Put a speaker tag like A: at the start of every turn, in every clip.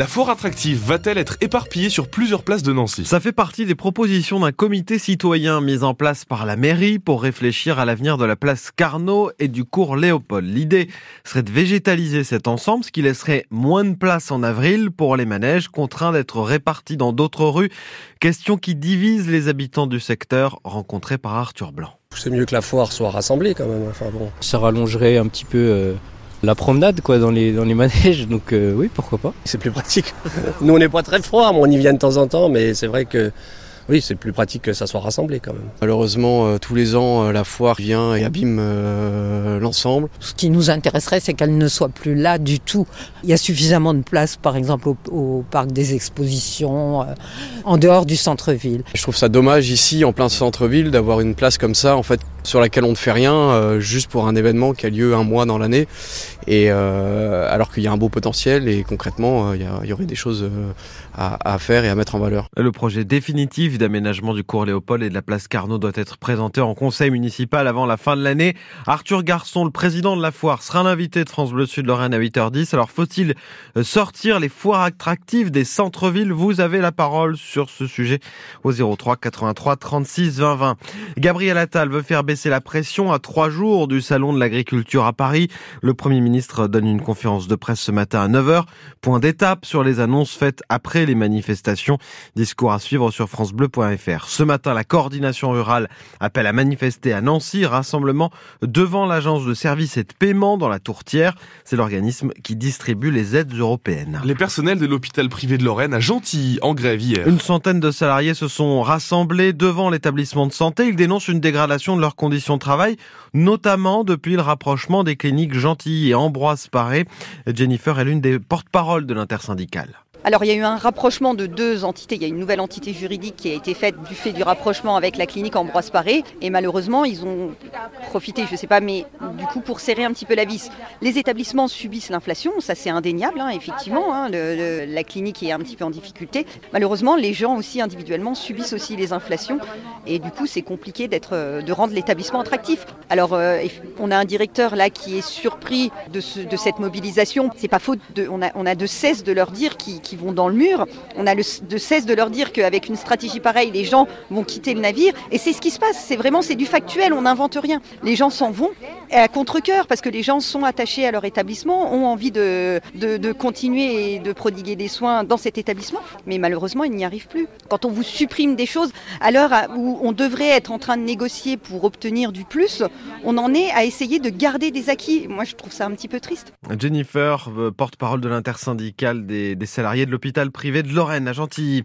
A: La foire attractive va-t-elle être éparpillée sur plusieurs places de Nancy?
B: Ça fait partie des propositions d'un comité citoyen mis en place par la mairie pour réfléchir à l'avenir de la place Carnot et du cours Léopold. L'idée serait de végétaliser cet ensemble, ce qui laisserait moins de place en avril pour les manèges contraints d'être répartis dans d'autres rues. Question qui divise les habitants du secteur rencontrés par Arthur Blanc.
C: C'est mieux que la foire soit rassemblée quand même. Enfin bon.
D: Ça rallongerait un petit peu euh, la promenade quoi dans les dans les manèges donc euh, oui pourquoi pas
C: c'est plus pratique nous on n'est pas très froid on y vient de temps en temps mais c'est vrai que oui, c'est plus pratique que ça soit rassemblé quand même.
E: Malheureusement, euh, tous les ans, euh, la foire vient et abîme euh, l'ensemble.
F: Ce qui nous intéresserait, c'est qu'elle ne soit plus là du tout. Il y a suffisamment de place, par exemple, au, au parc des expositions, en dehors du centre-ville.
E: Je trouve ça dommage ici, en plein centre-ville, d'avoir une place comme ça, en fait, sur laquelle on ne fait rien, juste pour un événement qui a lieu un mois dans l'année. Et alors qu'il y a un beau potentiel et concrètement, il y, y, aurait des choses à, à faire et à mettre en valeur.
B: Le projet définitif d'aménagement du cours Léopold et de la place Carnot doit être présenté en conseil municipal avant la fin de l'année. Arthur Garçon, le président de la foire, sera l'invité de France Bleu Sud Lorraine à 8h10. Alors faut-il sortir les foires attractives des centres-villes? Vous avez la parole sur ce sujet au 03 83 36 20 20. Gabriel Attal veut faire baisser la pression à trois jours du salon de l'agriculture à Paris. Le Premier ministre donne une conférence de presse ce matin à 9h. Point d'étape sur les annonces faites après les manifestations. Discours à suivre sur francebleu.fr. Ce matin, la coordination rurale appelle à manifester à Nancy, rassemblement devant l'agence de services et de paiement dans la Tourtière. C'est l'organisme qui distribue les aides européennes.
A: Les personnels de l'hôpital privé de Lorraine à Gentilly en grève hier.
B: Une centaine de salariés se sont rassemblés devant l'établissement de santé. Ils dénoncent une dégradation de leurs conditions de travail, notamment depuis le rapprochement des cliniques Gentilly et Ambroise Paré. Jennifer est l'une des porte-paroles de l'intersyndicale.
G: Alors il y a eu un rapprochement de deux entités. Il y a une nouvelle entité juridique qui a été faite du fait du rapprochement avec la clinique Ambroise Paré. Et malheureusement, ils ont profité, je ne sais pas, mais du coup pour serrer un petit peu la vis. Les établissements subissent l'inflation, ça c'est indéniable, hein, effectivement. Hein, la clinique est un petit peu en difficulté. Malheureusement, les gens aussi individuellement subissent aussi les inflations. Et du coup, c'est compliqué d'être, de rendre l'établissement attractif. Alors euh, on a un directeur là qui est surpris de, ce, de cette mobilisation. C'est pas faute. On, a, on a de cesse de leur dire qu'ils qui vont dans le mur. On a de cesse de leur dire qu'avec une stratégie pareille, les gens vont quitter le navire. Et c'est ce qui se passe. C'est vraiment c'est du factuel. On n'invente rien. Les gens s'en vont à contre-cœur parce que les gens sont attachés à leur établissement, ont envie de, de, continuer et de prodiguer des soins dans cet établissement. Mais malheureusement, ils n'y arrivent plus. Quand on vous supprime des choses à l'heure où on devrait être en train de négocier pour obtenir du plus, on en est à essayer de garder des acquis. Moi, je trouve ça un petit peu triste.
B: Jennifer, porte-parole de l'intersyndicale des salariés de l'hôpital privé de Lorraine à Gentilly.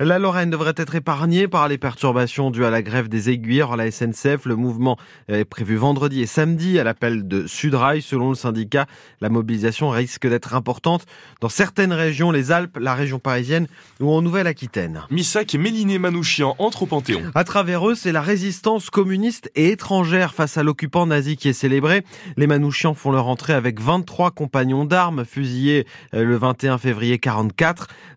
B: La Lorraine devrait être épargnée par les perturbations dues à la grève des aiguilleurs à la SNCF. Le mouvement est prévu vendredi et samedi à l'appel de Sudrail. Selon le syndicat, la mobilisation risque d'être importante dans certaines régions, les Alpes, la région parisienne ou en Nouvelle-Aquitaine.
A: Missac et Méliné Manouchian entrent au Panthéon.
B: À travers eux, c'est la résistance communiste et étrangère face à l'occupant nazi qui est célébrée. Les Manouchians font leur entrée avec 23 compagnons d'armes fusillés le 21 février 44.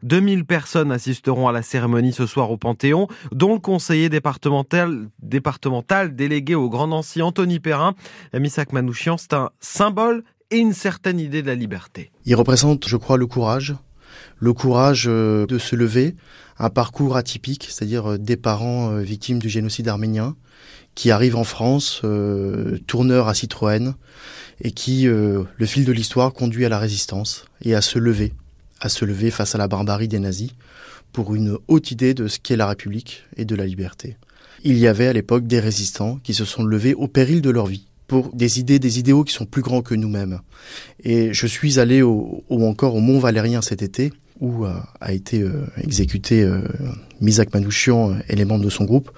B: 2000 personnes assisteront à la cérémonie ce soir au Panthéon, dont le conseiller départemental, délégué au Grand Nancy Anthony Perrin. Missac Manouchian, c'est un symbole et une certaine idée de la liberté.
H: Il représente, je crois, le courage, le courage de se lever, un parcours atypique, c'est-à-dire des parents victimes du génocide arménien, qui arrivent en France, euh, tourneur à Citroën, et qui, euh, le fil de l'histoire, conduit à la résistance et à se lever, à se lever face à la barbarie des nazis, pour une haute idée de ce qu'est la République et de la liberté. Il y avait à l'époque des résistants qui se sont levés au péril de leur vie pour des idées, des idéaux qui sont plus grands que nous-mêmes. Et je suis allé au, encore au Mont Valérien cet été, où euh, a été euh, exécuté euh, Misak Manouchian et les membres de son groupe.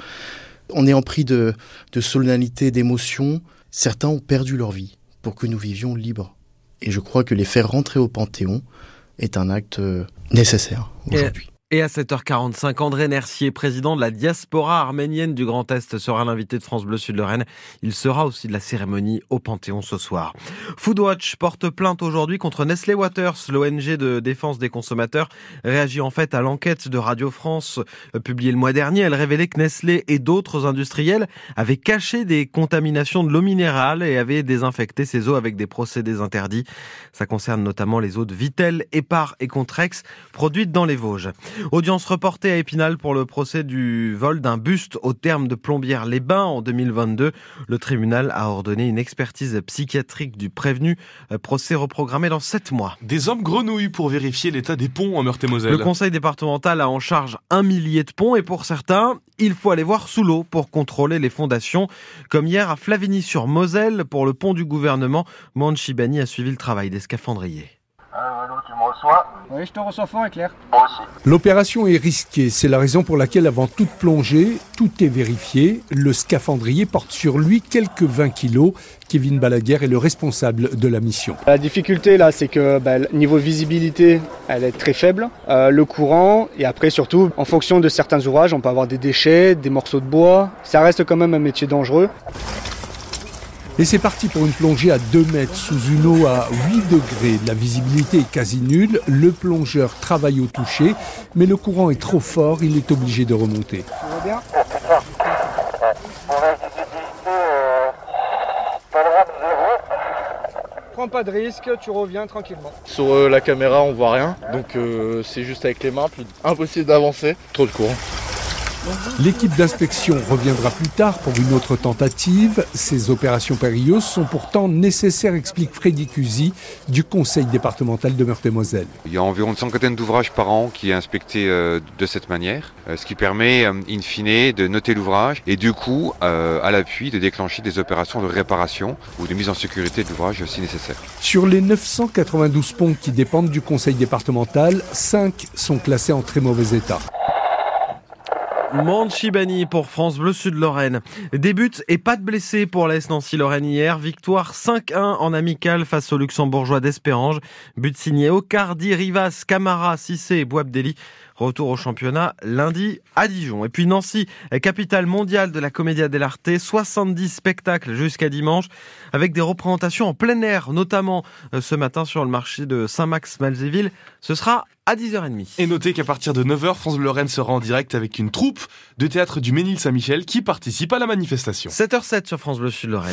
H: On est en prix de, de solennalité, d'émotion. Certains ont perdu leur vie pour que nous vivions libres. Et je crois que les faire rentrer au Panthéon est un acte nécessaire aujourd'hui.
B: Et à 7h45, André Nercier, président de la diaspora arménienne du Grand Est, sera l'invité de France Bleu Sud-Lorraine. Il sera aussi de la cérémonie au Panthéon ce soir. Foodwatch porte plainte aujourd'hui contre Nestlé Waters, l'ONG de défense des consommateurs, réagit en fait à l'enquête de Radio France euh, publiée le mois dernier. Elle révélait que Nestlé et d'autres industriels avaient caché des contaminations de l'eau minérale et avaient désinfecté ces eaux avec des procédés interdits. Ça concerne notamment les eaux de Vitel, Épar et Contrex, produites dans les Vosges. Audience reportée à Épinal pour le procès du vol d'un buste au terme de Plombières-les-Bains en 2022. Le tribunal a ordonné une expertise psychiatrique du prévenu. Procès reprogrammé dans sept mois.
A: Des hommes grenouilles pour vérifier l'état des ponts en Meurthe-et-Moselle.
B: Le conseil départemental a en charge un millier de ponts et pour certains, il faut aller voir sous l'eau pour contrôler les fondations. Comme hier à Flavigny-sur-Moselle pour le pont du gouvernement, Manchibani a suivi le travail des scaphandriers.
I: Tu me reçois
J: Oui, je te reçois fort et clair.
I: Moi aussi.
K: L'opération est risquée, c'est la raison pour laquelle avant toute plongée, tout est vérifié. Le scaphandrier porte sur lui quelques 20 kilos. Kevin Balaguer est le responsable de la mission.
J: La difficulté là, c'est que bah, niveau visibilité, elle est très faible. Euh, le courant, et après surtout, en fonction de certains ouvrages, on peut avoir des déchets, des morceaux de bois. Ça reste quand même un métier dangereux.
K: Et c'est parti pour une plongée à 2 mètres sous une eau à 8 degrés. La visibilité est quasi nulle. Le plongeur travaille au toucher, mais le courant est trop fort, il est obligé de remonter.
J: Prends pas de risque, tu reviens tranquillement.
L: Sur euh, la caméra, on voit rien, donc euh, c'est juste avec les mains, puis impossible d'avancer. Trop de courant.
K: L'équipe d'inspection reviendra plus tard pour une autre tentative. Ces opérations périlleuses sont pourtant nécessaires, explique Freddy Cusi du conseil départemental de Meurthe-et-Moselle.
M: Il y a environ une cinquantaine d'ouvrages par an qui est inspecté euh, de cette manière, euh, ce qui permet, euh, in fine, de noter l'ouvrage et du coup, à l'appui, de déclencher des opérations de réparation ou de mise en sécurité de l'ouvrage si nécessaire.
K: Sur les 992 ponts qui dépendent du conseil départemental, 5 sont classés en très mauvais état.
B: Manchibani pour France Bleu Sud-Lorraine. Des buts et pas de blessés pour l'AS Nancy-Lorraine hier. Victoire 5-1 en amical face aux luxembourgeois d'Espérange. But signé Ocardi, Rivas, Camara, Cissé et Boabdeli. Retour au championnat lundi à Dijon. Et puis Nancy, capitale mondiale de la Commedia dell'arte, 70 spectacles jusqu'à dimanche avec des représentations en plein air, notamment ce matin sur le marché de Saint-Max-Malzéville. Ce sera à 10h30.
A: Et notez qu'à partir de 9h, France Bleu Lorraine sera en direct avec une troupe de théâtre du Ménil Saint-Michel qui participe à la manifestation.
B: 7h07 sur France Bleu Sud-Lorraine.